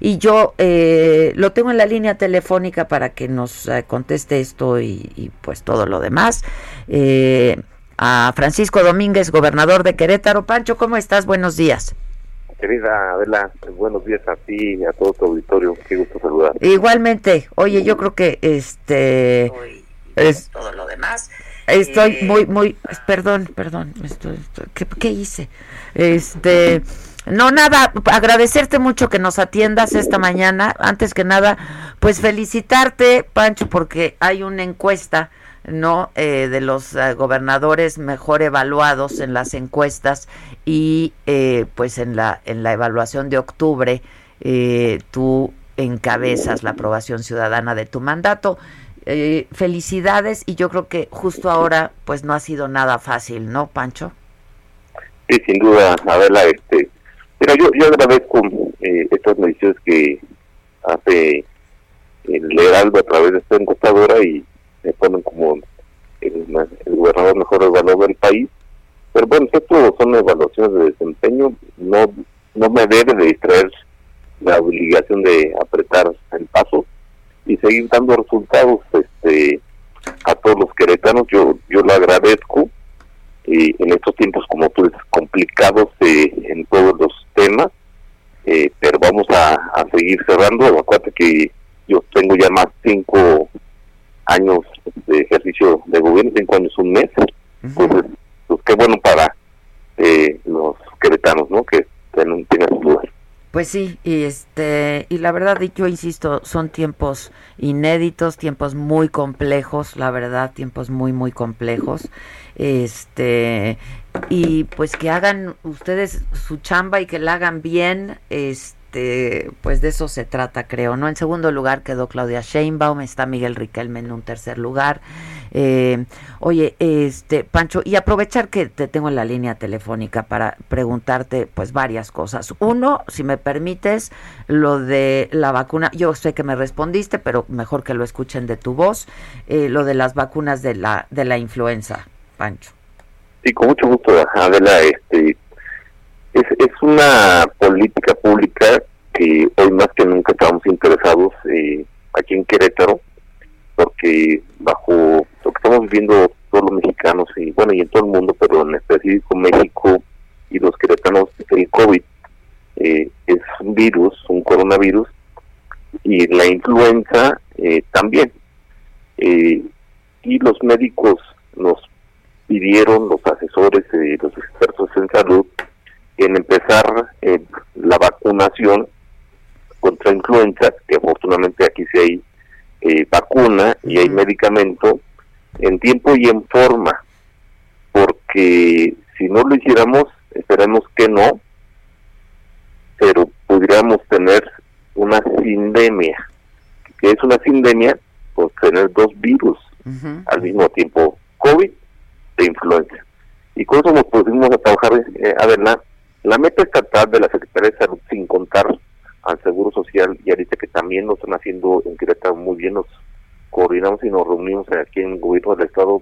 Y yo eh, lo tengo en la línea telefónica para que nos eh, conteste esto y, y, pues todo lo demás. Eh, a Francisco Domínguez, gobernador de Querétaro. Pancho, ¿cómo estás? Buenos días. Querida Adela, buenos días a ti y a todo tu auditorio. Qué gusto saludar. Igualmente. Oye, yo creo que este es todo lo demás. Estoy eh, muy, muy, perdón, perdón, estoy, estoy, ¿qué, ¿qué, hice? Este, no, nada, agradecerte mucho que nos atiendas esta mañana. Antes que nada, pues felicitarte, Pancho, porque hay una encuesta, ¿no? Eh, de los uh, gobernadores mejor evaluados en las encuestas y eh, pues en la, en la evaluación de octubre, eh, tú encabezas la aprobación ciudadana de tu mandato. Eh, felicidades y yo creo que justo ahora pues no ha sido nada fácil, ¿no, Pancho? Sí, sin duda, Adela, este, pero yo, yo agradezco eh, estas mediciones que hace el Heraldo a través de esta encuestadora y me ponen como el, gobernador mejor evaluado del país. Pero bueno, esto son evaluaciones de desempeño, no, no me debe de distraer la obligación de apretar el paso y seguir dando resultados este a todos los queretanos yo yo lo agradezco y en estos tiempos como tú dices complicados eh, en todos los temas eh, pero vamos a, a, seguir cerrando acuérdate que yo tengo ya más cinco años de ejercicio de gobierno cinco años un mes uh -huh. entonces pues qué bueno para eh, los queretanos no que tengan, tengan dudas pues sí, y este y la verdad yo insisto, son tiempos inéditos, tiempos muy complejos, la verdad, tiempos muy muy complejos. Este y pues que hagan ustedes su chamba y que la hagan bien, este pues de eso se trata, creo, ¿no? En segundo lugar quedó Claudia Sheinbaum, está Miguel Riquelme en un tercer lugar. Eh, oye, este Pancho, y aprovechar que te tengo en la línea telefónica para preguntarte pues varias cosas. Uno, si me permites, lo de la vacuna, yo sé que me respondiste, pero mejor que lo escuchen de tu voz, eh, lo de las vacunas de la de la influenza, Pancho. Sí, con mucho gusto, Adela, este es, es una política pública que hoy más que nunca estamos interesados eh, aquí en Querétaro porque bajo lo que estamos viviendo todos los mexicanos y bueno y en todo el mundo pero en específico México y los queretanos el COVID eh, es un virus un coronavirus y la influenza eh, también. Eh, y los médicos nos pidieron los asesores y los expertos en salud en empezar eh, la vacunación contra influenza que afortunadamente aquí sí hay eh, vacuna y hay medicamento en tiempo y en forma, porque si no lo hiciéramos, esperemos que no, pero pudiéramos tener una sindemia. que es una sindemia? Pues tener dos virus uh -huh. al mismo tiempo, COVID e influenza. Y con eso nos pusimos a trabajar, eh, a ver, la, la meta estatal de la Secretaría de Salud, sin contar al Seguro Social y ahorita que también lo están haciendo en Querétaro muy bien, nos coordinamos y nos reunimos aquí en el gobierno del Estado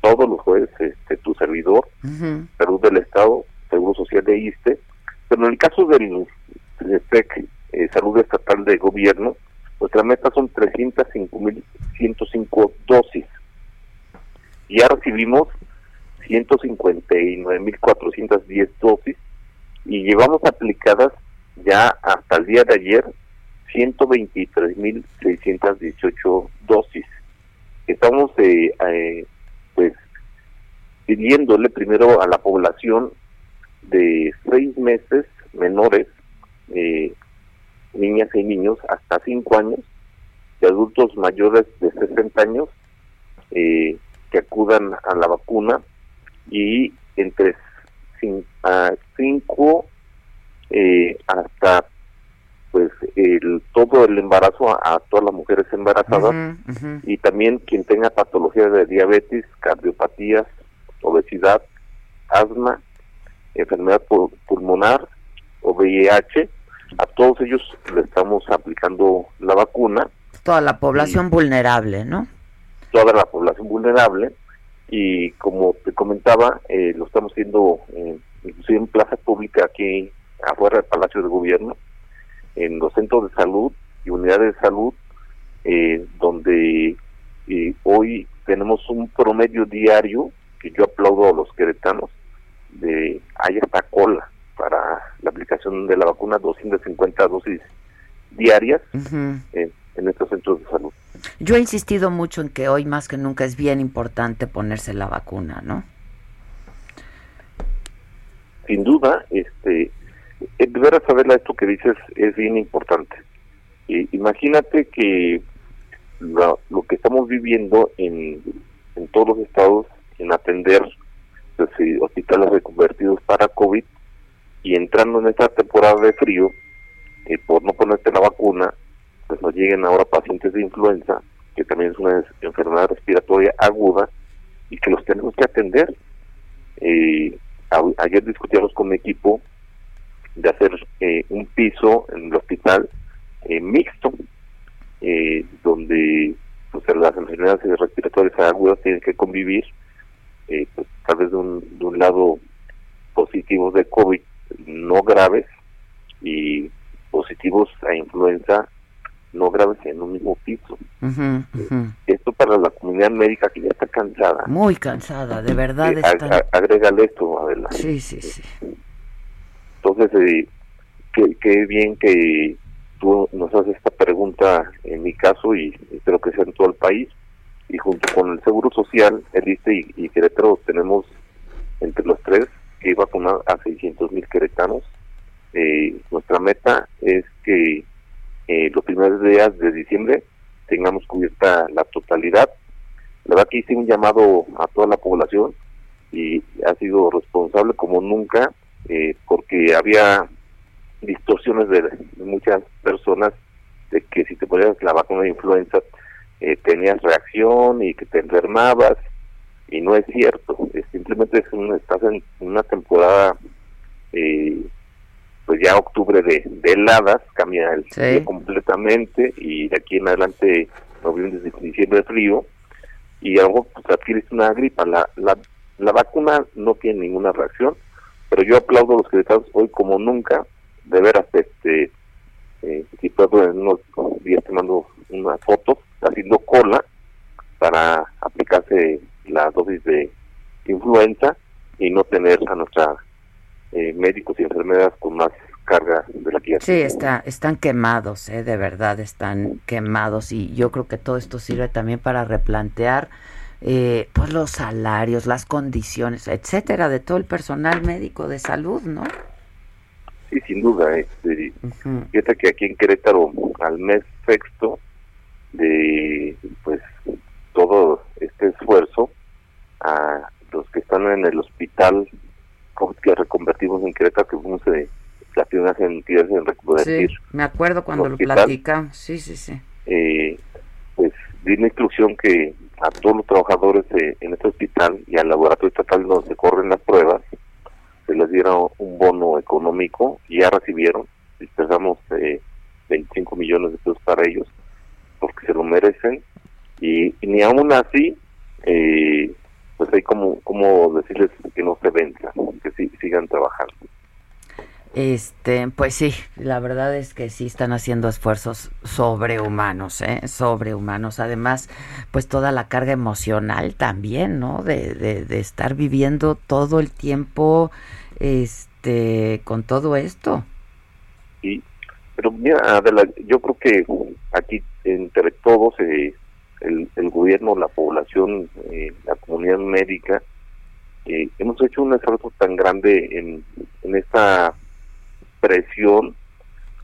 todos los jueves, este, tu servidor, uh -huh. Salud del Estado, Seguro Social de ISTE, pero en el caso del SEC, eh, Salud Estatal de Gobierno, nuestra meta son 305.105 dosis. Ya recibimos 159.410 dosis y llevamos aplicadas ya hasta el día de ayer 123.618 dosis. Estamos eh, eh, pues pidiéndole primero a la población de seis meses menores, eh, niñas y niños hasta cinco años, de adultos mayores de 60 años, eh, que acudan a la vacuna y entre 5 eh, hasta pues el, todo el embarazo a, todas las mujeres embarazadas y también quien tenga patologías de diabetes, cardiopatías, obesidad, asma, enfermedad pulmonar o VIH, a todos ellos le estamos aplicando la vacuna. Toda la población vulnerable, ¿no? Toda la población vulnerable y como te comentaba, eh, lo estamos haciendo eh, en plaza pública aquí afuera del Palacio de Gobierno en los centros de salud y unidades de salud, eh, donde eh, hoy tenemos un promedio diario, que yo aplaudo a los queretanos, de hay hasta cola para la aplicación de la vacuna, 250 dosis diarias en estos centros de salud. Yo he insistido mucho en que hoy más que nunca es bien importante ponerse la vacuna, ¿no? Sin duda, este, eh, de veras saber esto que dices es bien importante. imagínate que lo, que estamos viviendo en, en todos los estados en atender pues, hospitales reconvertidos para COVID y entrando en esta temporada de frío, eh, por no ponerte la vacuna, pues nos lleguen ahora pacientes de influenza, que también es una enfermedad respiratoria aguda y que los tenemos que atender. Eh, ayer discutíamos con mi equipo de hacer eh, un piso en el hospital eh, mixto, eh, donde pues, las enfermedades respiratorias agudas tienen que convivir, pues, tal vez de un, de un lado positivos de COVID no graves y positivos a influenza no graves en un mismo piso. Esto para la comunidad médica que ya está cansada. Muy cansada, de verdad. agrégale esto, Adela. Sí, sí, sí. Entonces, eh, qué, bien que tú nos haces esta pregunta en mi caso y espero que sea en todo el país. Y junto con el Seguro Social, el ISTE y, y Querétaro tenemos entre los tres que vacunar a 600 mil queretanos. Eh, nuestra meta es que eh, los primeros días de diciembre tengamos cubierta la totalidad. La verdad que hice un llamado a toda la población y ha sido responsable como nunca eh, porque había distorsiones de, muchas personas de que si te ponías la vacuna de influenza eh, tenías reacción y que te enfermabas y no es cierto simplemente es un, estás en una temporada eh, pues ya octubre de, heladas cambia el sí. completamente y de aquí en adelante noviembre diciembre frío y algo pues adquieres una gripa la, la la vacuna no tiene ninguna reacción pero yo aplaudo a los secretarios hoy como nunca, de veras, este, eh, si puedo en unos días te mando una foto, haciendo cola para aplicarse la dosis de influenza y no tener a nuestra eh, médicos y enfermeras con más carga de la que Sí, está, están quemados, eh, de verdad están quemados y yo creo que todo esto sirve también para replantear eh, pues los salarios, las condiciones, etcétera, de todo el personal médico de salud, ¿no? Sí, sin duda. Este, Fíjate que aquí en Querétaro, al mes sexto de pues todo este esfuerzo, a los que están en el hospital que reconvertimos en Querétaro, que fuimos de las primeras entidades en reconvertir. Sí, me acuerdo cuando lo platicamos, sí, sí, sí. Eh, pues di una instrucción que a todos los trabajadores en este hospital y al laboratorio estatal donde se corren las pruebas, se les diera un bono económico y ya recibieron, dispersamos eh, 25 millones de pesos para ellos, porque se lo merecen, y, ni aún así, eh, pues hay como, como decirles que no se venzan, que sigan trabajando. Este, pues sí, la verdad es que sí están haciendo esfuerzos sobrehumanos, ¿eh? sobrehumanos. Además, pues toda la carga emocional también, ¿no? De, de, estar viviendo todo el tiempo, este, con todo esto. Sí, pero mira, yo creo que aquí entre todos, eh, el, el, gobierno, la población, eh, la comunidad médica, eh, hemos hecho un esfuerzo tan grande en, en esta presión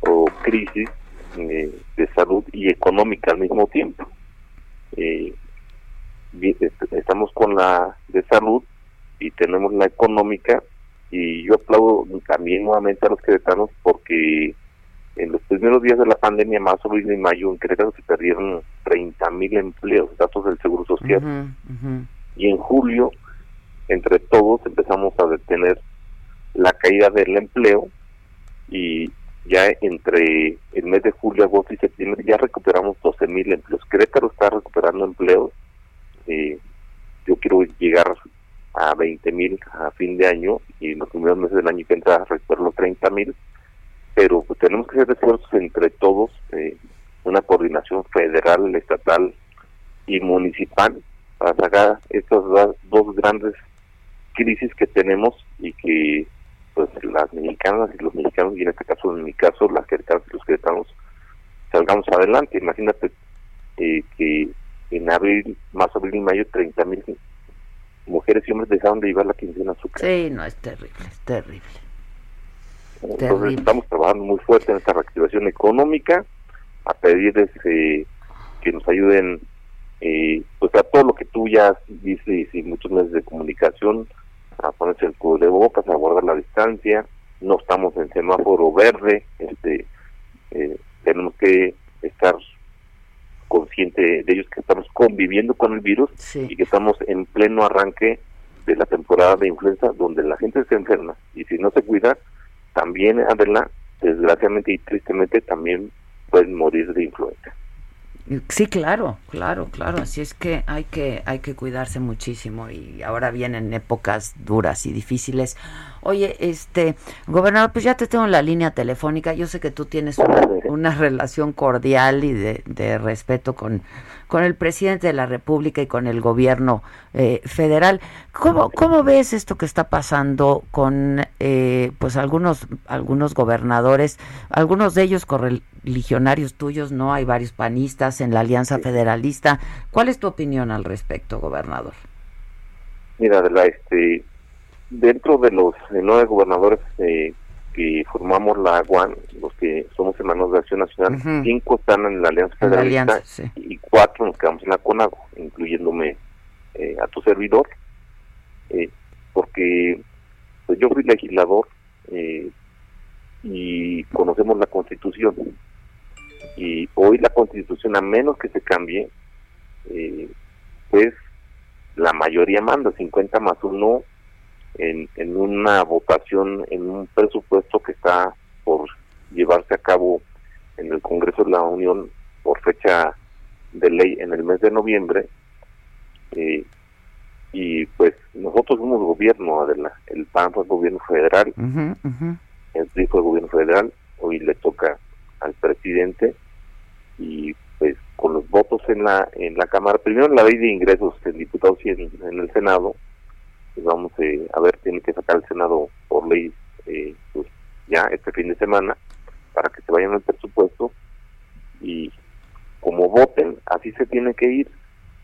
o crisis eh, de salud y económica al mismo tiempo. Eh, estamos con la de salud y tenemos la económica y yo aplaudo también nuevamente a los queretanos porque en los primeros días de la pandemia, marzo, abril y mayo, en Querétaro se perdieron 30 mil empleos, datos del Seguro Social. Y en julio, entre todos, empezamos a detener la caída del empleo y ya entre el mes de julio, agosto y septiembre ya recuperamos 12 mil empleos. Querétaro está recuperando empleos. Eh, yo quiero llegar a 20 mil a fin de año y en los primeros meses del año que entra recuperar los 30 mil. Pero pues, tenemos que hacer esfuerzos entre todos, eh, una coordinación federal, estatal y municipal para sacar estas dos grandes crisis que tenemos y que pues las mexicanas y los mexicanos, y en este caso, en mi caso, las queretanas y los queretanos, salgamos adelante. Imagínate eh, que en abril, más abril y mayo, 30 mil mujeres y hombres dejaron de llevar la quincena a su casa. Sí, no, es terrible, es terrible. Entonces estamos trabajando muy fuerte en esta reactivación económica, a pedirles eh, que nos ayuden eh, pues a todo lo que tú ya dices y muchos medios de comunicación, a ponerse el cubo de bocas, a guardar la distancia, no estamos en semáforo verde, este eh, tenemos que estar consciente de ellos que estamos conviviendo con el virus y que estamos en pleno arranque de la temporada de influenza donde la gente se enferma. Y si no se cuida también Adela desgraciadamente y tristemente también pueden morir de influenza Sí, claro, claro, claro. Así es que hay que hay que cuidarse muchísimo y ahora vienen épocas duras y difíciles. Oye, este gobernador, pues ya te tengo en la línea telefónica. Yo sé que tú tienes una, relación cordial y de, de respeto con con el presidente de la República y con el gobierno eh, federal. ¿Cómo, ¿Cómo ves esto que está pasando con eh, pues algunos algunos gobernadores, algunos de ellos correligionarios tuyos, no hay varios panistas en la Alianza Federalista? ¿Cuál es tu opinión al respecto, gobernador? Mira, de la, este, dentro de los nueve gobernadores eh, que formamos la UAN, los que somos hermanos de Acción Nacional, cinco están en la Alianza Federalista y cuatro nos quedamos en la CONAGO, incluyéndome eh, a tu servidor, eh, porque pues yo fui legislador eh, y conocemos la Constitución. Y hoy la Constitución, a menos que se cambie, pues la mayoría manda, 50 más uno en, en una votación, en un presupuesto que está por llevarse a cabo en el Congreso de la Unión por fecha de ley en el mes de noviembre. Eh, y pues nosotros somos gobierno, el PAN fue gobierno federal, el PRI fue gobierno federal, hoy le toca al presidente y pues con los votos en la en la Cámara, primero la ley de ingresos en diputados y en el Senado, pues vamos eh, a ver, tiene que sacar el Senado por ley eh, pues ya este fin de semana para que se vayan al presupuesto y como voten, así se tiene que ir.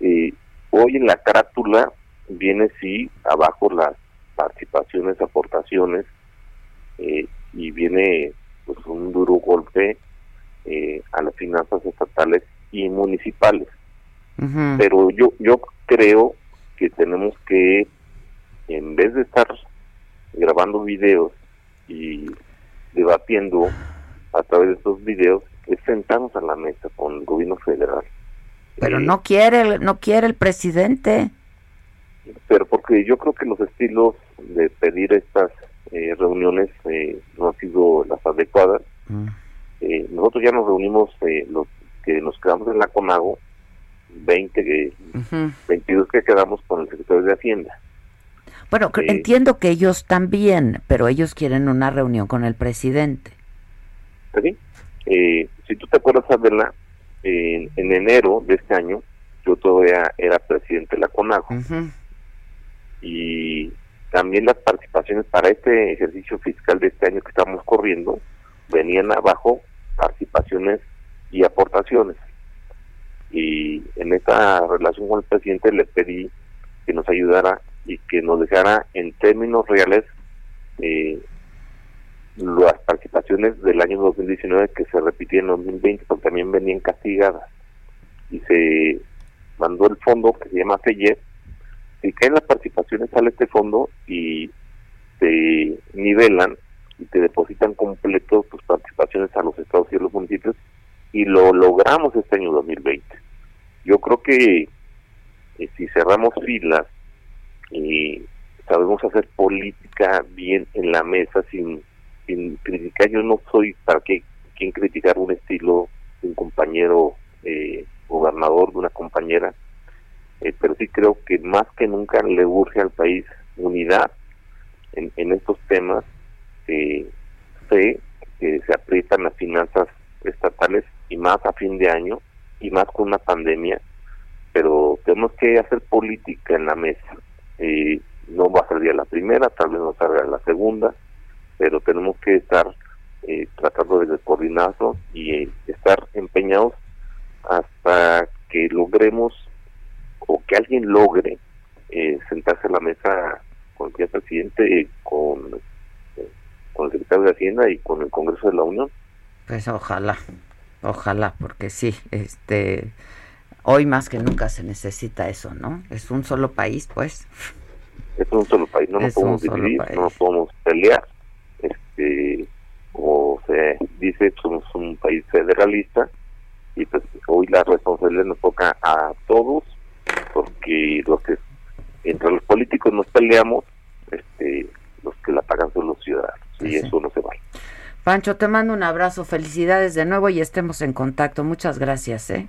Eh, hoy en la carátula viene sí abajo las participaciones, aportaciones y viene pues un duro golpe a las finanzas estatales y municipales. Pero yo yo creo que tenemos que en vez de estar grabando videos y debatiendo a través de estos videos, es sentarnos a la mesa con el gobierno federal. Pero eh, no quiere, no quiere el presidente. Pero porque yo creo que los estilos de pedir estas eh, reuniones eh, no han sido las adecuadas. Mm. nosotros ya nos reunimos, los que nos quedamos en la Conago, 20, 22 que quedamos con el secretario de Hacienda. Bueno, entiendo que ellos también, pero ellos quieren una reunión con el presidente. Sí. Eh, si tú te acuerdas, Adela, en, enero de este año, yo todavía era presidente de la CONAGO. Y también las participaciones para este ejercicio fiscal de este año que estamos corriendo venían abajo participaciones y aportaciones. Y en esta relación con el presidente le pedí que nos ayudara y que nos dejara en términos reales eh, las participaciones del año 2019 que se repitían en 2020 porque también venían castigadas y se mandó el fondo que se llama FEYER si caen las participaciones sale este fondo y te nivelan y te depositan completo tus participaciones a los estados y a los municipios y lo logramos este año 2020. Yo creo que eh, si cerramos filas y sabemos hacer política bien en la mesa sin, sin criticar, yo no soy para qué quien criticar un estilo de un compañero eh, gobernador, de una compañera, eh, pero sí creo que más que nunca le urge al país unidad en, en estos temas. Eh, sé que se aprietan las finanzas estatales y más a fin de año y más con una pandemia, pero tenemos que hacer política en la mesa. Eh, no va a salir la primera, tal vez no salga la segunda, pero tenemos que estar eh, tratando de coordinarnos y estar empeñados hasta que logremos o que alguien logre eh, sentarse a la mesa con el presidente, con, con el secretario de Hacienda y con el Congreso de la Unión. Pues ojalá, ojalá, porque sí, este, hoy más que nunca se necesita eso, ¿no? Es un solo país, pues. Es un solo país, no nos podemos dividir, no nos podemos pelear. Este, como se dice, somos un país federalista y pues hoy la responsabilidad nos toca a todos porque los que entre los políticos nos peleamos, este, los que la pagan son los ciudadanos y sí. eso no se vale. Pancho, te mando un abrazo, felicidades de nuevo y estemos en contacto. Muchas gracias, ¿eh?